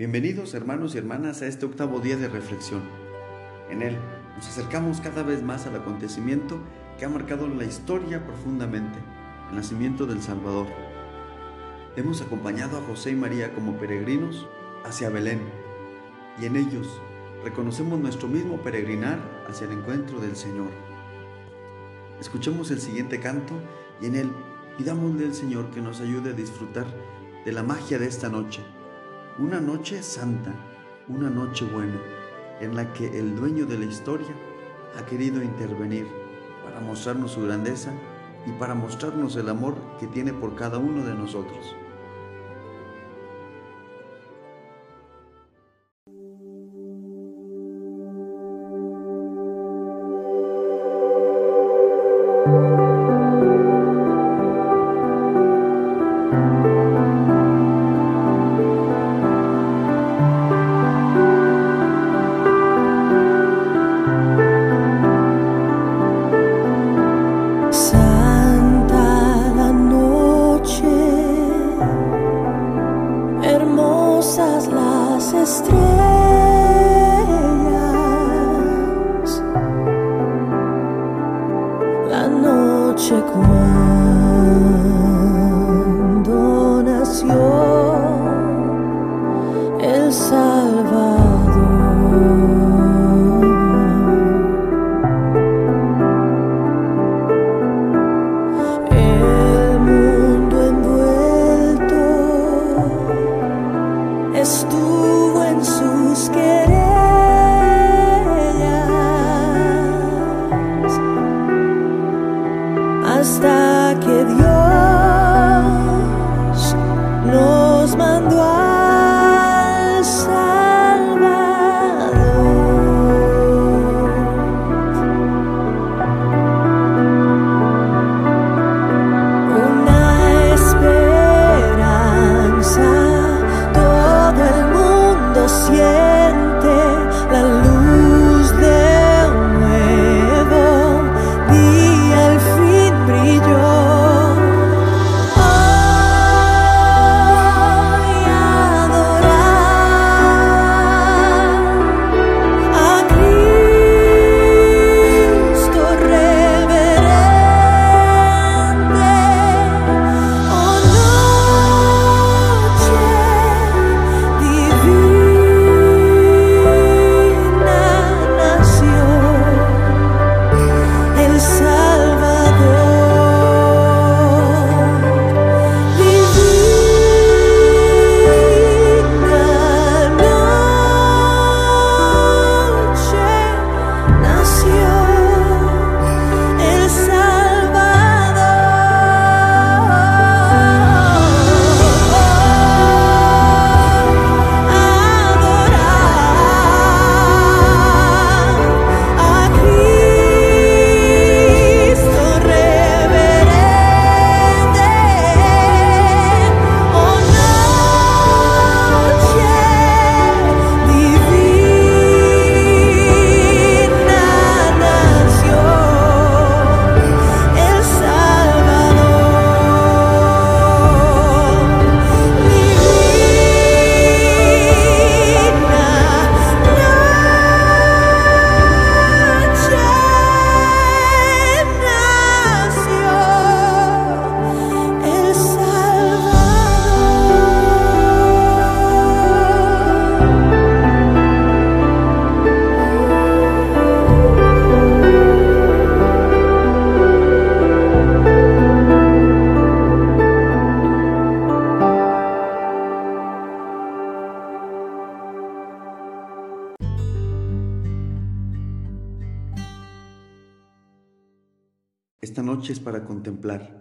Bienvenidos hermanos y hermanas a este octavo día de reflexión. En él nos acercamos cada vez más al acontecimiento que ha marcado la historia profundamente, el nacimiento del Salvador. Hemos acompañado a José y María como peregrinos hacia Belén y en ellos reconocemos nuestro mismo peregrinar hacia el encuentro del Señor. Escuchemos el siguiente canto y en él pidámosle al Señor que nos ayude a disfrutar de la magia de esta noche, una noche santa, una noche buena, en la que el dueño de la historia ha querido intervenir para mostrarnos su grandeza y para mostrarnos el amor que tiene por cada uno de nosotros. Esta noche es para contemplar,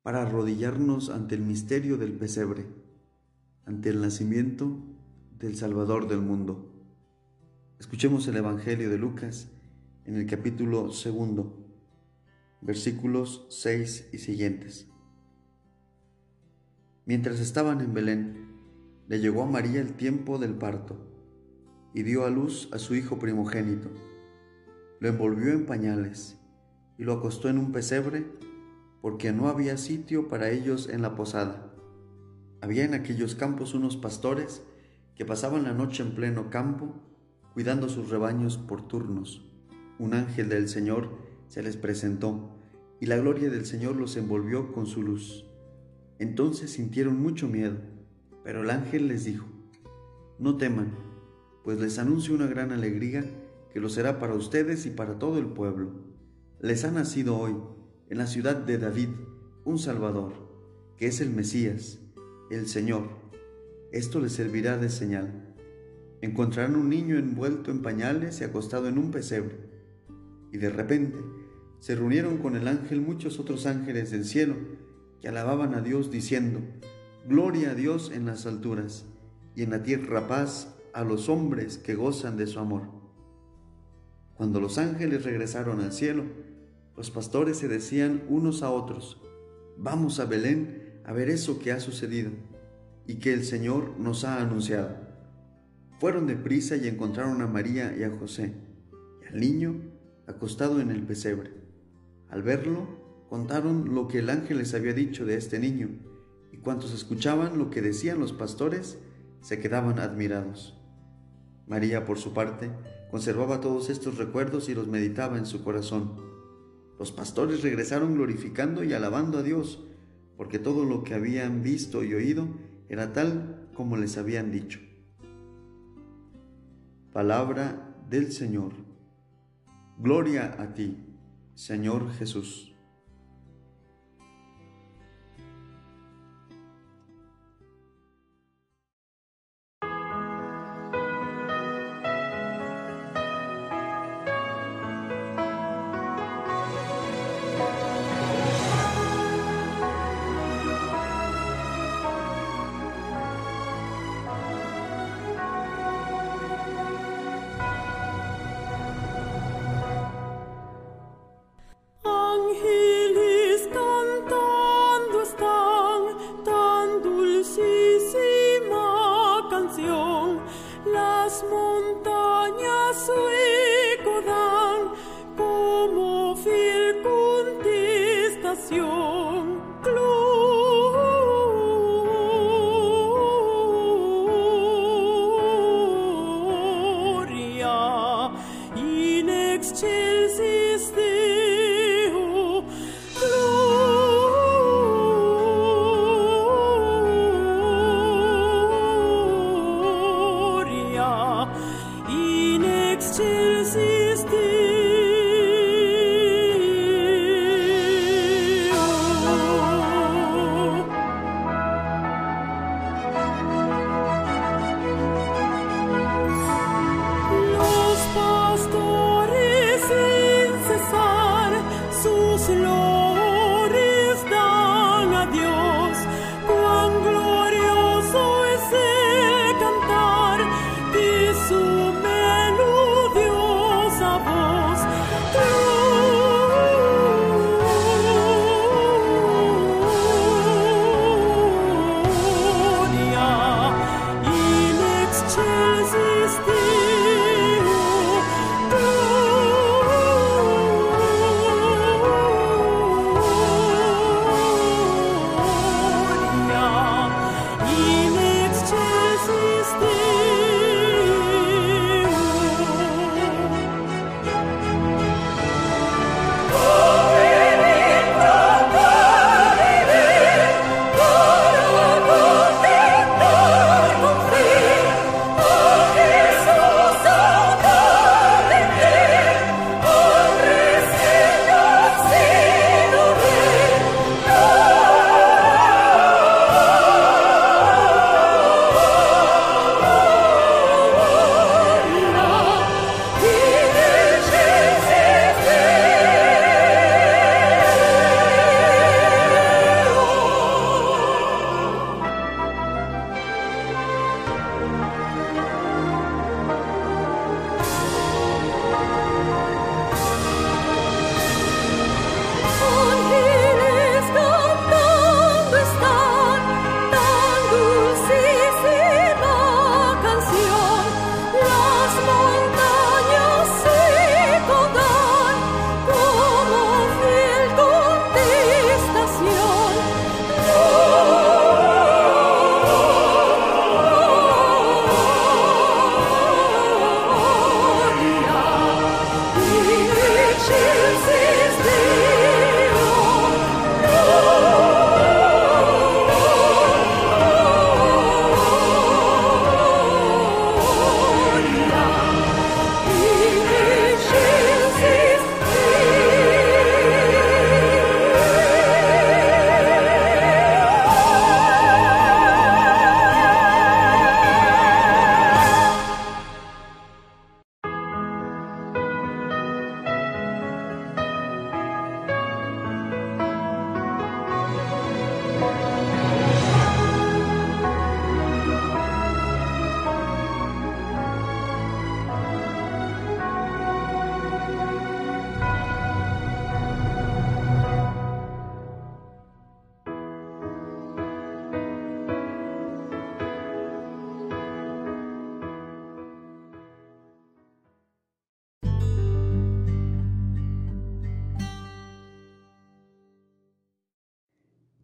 para arrodillarnos ante el misterio del pesebre, ante el nacimiento del Salvador del mundo. Escuchemos el Evangelio de Lucas en el capítulo segundo, versículos 6 y siguientes. Mientras estaban en Belén, le llegó a María el tiempo del parto y dio a luz a su hijo primogénito. Lo envolvió en pañales y lo acostó en un pesebre porque no había sitio para ellos en la posada. Había en aquellos campos unos pastores que pasaban la noche en pleno campo, cuidando sus rebaños por turnos. Un ángel del Señor se les presentó, y la gloria del Señor los envolvió con su luz. Entonces sintieron mucho miedo, pero el ángel les dijo, No teman, pues les anuncio una gran alegría que lo será para ustedes y para todo el pueblo. Les ha nacido hoy, en la ciudad de David, un Salvador, que es el Mesías, el Señor. Esto les servirá de señal. Encontrarán un niño envuelto en pañales y acostado en un pesebre. Y de repente se reunieron con el ángel muchos otros ángeles del cielo que alababan a Dios diciendo, Gloria a Dios en las alturas y en la tierra paz a los hombres que gozan de su amor. Cuando los ángeles regresaron al cielo, los pastores se decían unos a otros, Vamos a Belén a ver eso que ha sucedido y que el Señor nos ha anunciado. Fueron deprisa y encontraron a María y a José y al niño acostado en el pesebre. Al verlo, contaron lo que el ángel les había dicho de este niño, y cuantos escuchaban lo que decían los pastores, se quedaban admirados. María, por su parte, conservaba todos estos recuerdos y los meditaba en su corazón. Los pastores regresaron glorificando y alabando a Dios, porque todo lo que habían visto y oído era tal como les habían dicho. Palabra del Señor. Gloria a ti, Señor Jesús. las montañas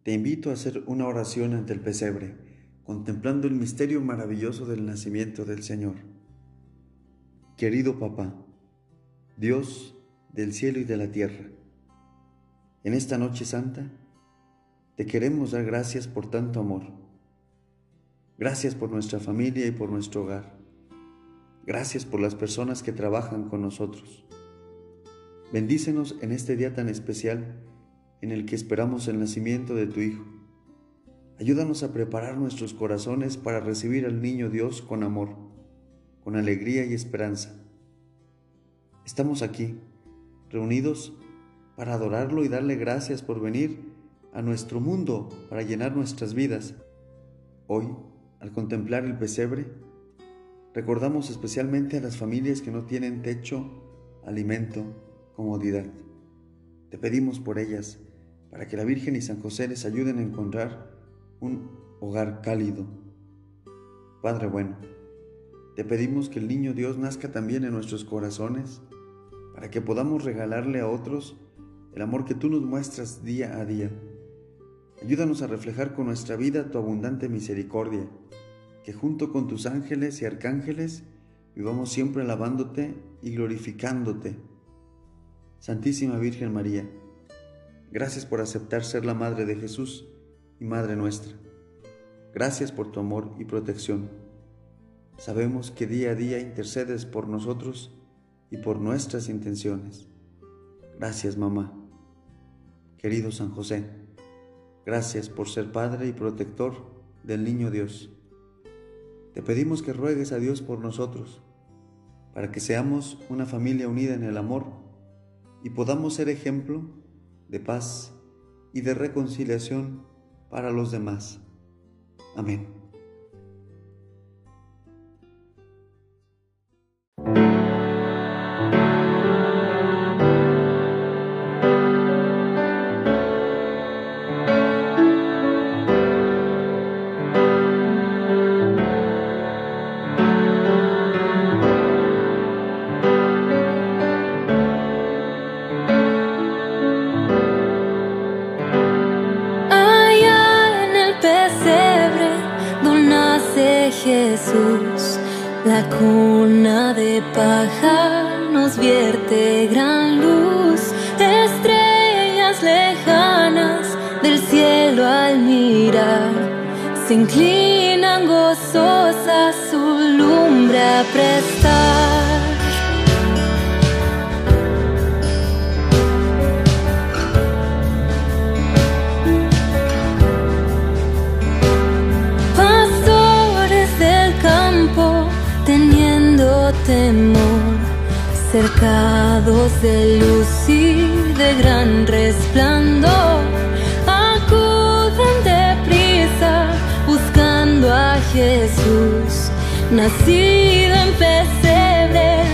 te invito a hacer una oración ante el pesebre, contemplando el misterio maravilloso del nacimiento del Señor. Querido papá, Dios del cielo y de la tierra, en esta noche santa, te queremos dar gracias por tanto amor. Gracias por nuestra familia y por nuestro hogar. Gracias por las personas que trabajan con nosotros. Bendícenos en este día tan especial en el que esperamos el nacimiento de tu Hijo. Ayúdanos a preparar nuestros corazones para recibir al niño Dios con amor, con alegría y esperanza. Estamos aquí, reunidos para adorarlo y darle gracias por venir a nuestro mundo para llenar nuestras vidas. Hoy, al contemplar el pesebre, Recordamos especialmente a las familias que no tienen techo, alimento, comodidad. Te pedimos por ellas, para que la Virgen y San José les ayuden a encontrar un hogar cálido. Padre bueno, te pedimos que el niño Dios nazca también en nuestros corazones, para que podamos regalarle a otros el amor que tú nos muestras día a día. Ayúdanos a reflejar con nuestra vida tu abundante misericordia que junto con tus ángeles y arcángeles vivamos siempre alabándote y glorificándote. Santísima Virgen María, gracias por aceptar ser la Madre de Jesús y Madre nuestra. Gracias por tu amor y protección. Sabemos que día a día intercedes por nosotros y por nuestras intenciones. Gracias, mamá. Querido San José, gracias por ser Padre y protector del Niño Dios. Te pedimos que ruegues a Dios por nosotros, para que seamos una familia unida en el amor y podamos ser ejemplo de paz y de reconciliación para los demás. Amén. Se inclinan gozosas su lumbre a prestar. Pastores del campo teniendo temor, cercados de luz y de gran resplandor, Jesús, nacido en pesebre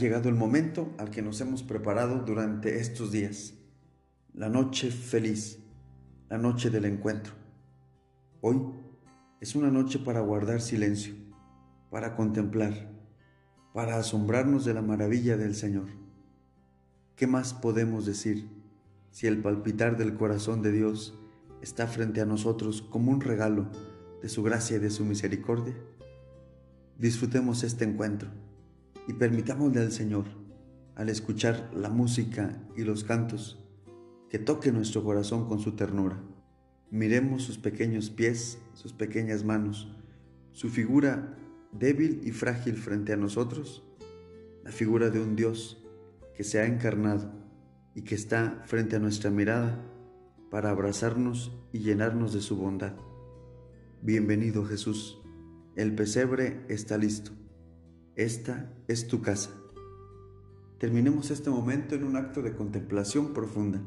llegado el momento al que nos hemos preparado durante estos días, la noche feliz, la noche del encuentro. Hoy es una noche para guardar silencio, para contemplar, para asombrarnos de la maravilla del Señor. ¿Qué más podemos decir si el palpitar del corazón de Dios está frente a nosotros como un regalo de su gracia y de su misericordia? Disfrutemos este encuentro y permitámosle al Señor, al escuchar la música y los cantos, que toque nuestro corazón con su ternura. Miremos sus pequeños pies, sus pequeñas manos, su figura débil y frágil frente a nosotros, la figura de un Dios que se ha encarnado y que está frente a nuestra mirada para abrazarnos y llenarnos de su bondad. Bienvenido Jesús, el pesebre está listo. Esta es tu casa. Terminemos este momento en un acto de contemplación profunda.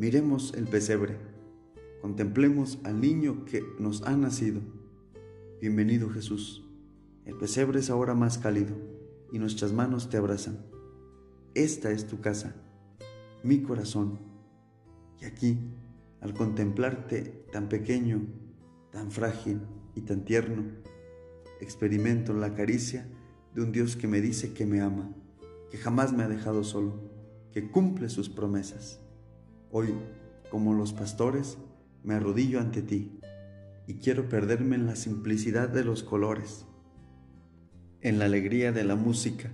Miremos el pesebre. Contemplemos al niño que nos ha nacido. Bienvenido Jesús. El pesebre es ahora más cálido y nuestras manos te abrazan. Esta es tu casa, mi corazón. Y aquí, al contemplarte tan pequeño, tan frágil y tan tierno, experimento la caricia de un Dios que me dice que me ama, que jamás me ha dejado solo, que cumple sus promesas. Hoy, como los pastores, me arrodillo ante ti y quiero perderme en la simplicidad de los colores, en la alegría de la música,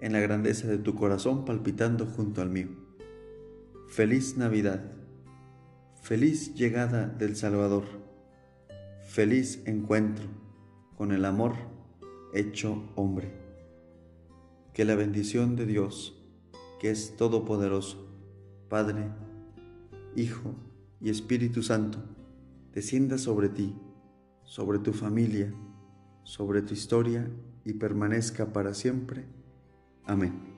en la grandeza de tu corazón palpitando junto al mío. Feliz Navidad, feliz llegada del Salvador, feliz encuentro con el amor hecho hombre. Que la bendición de Dios, que es todopoderoso, Padre, Hijo y Espíritu Santo, descienda sobre ti, sobre tu familia, sobre tu historia y permanezca para siempre. Amén.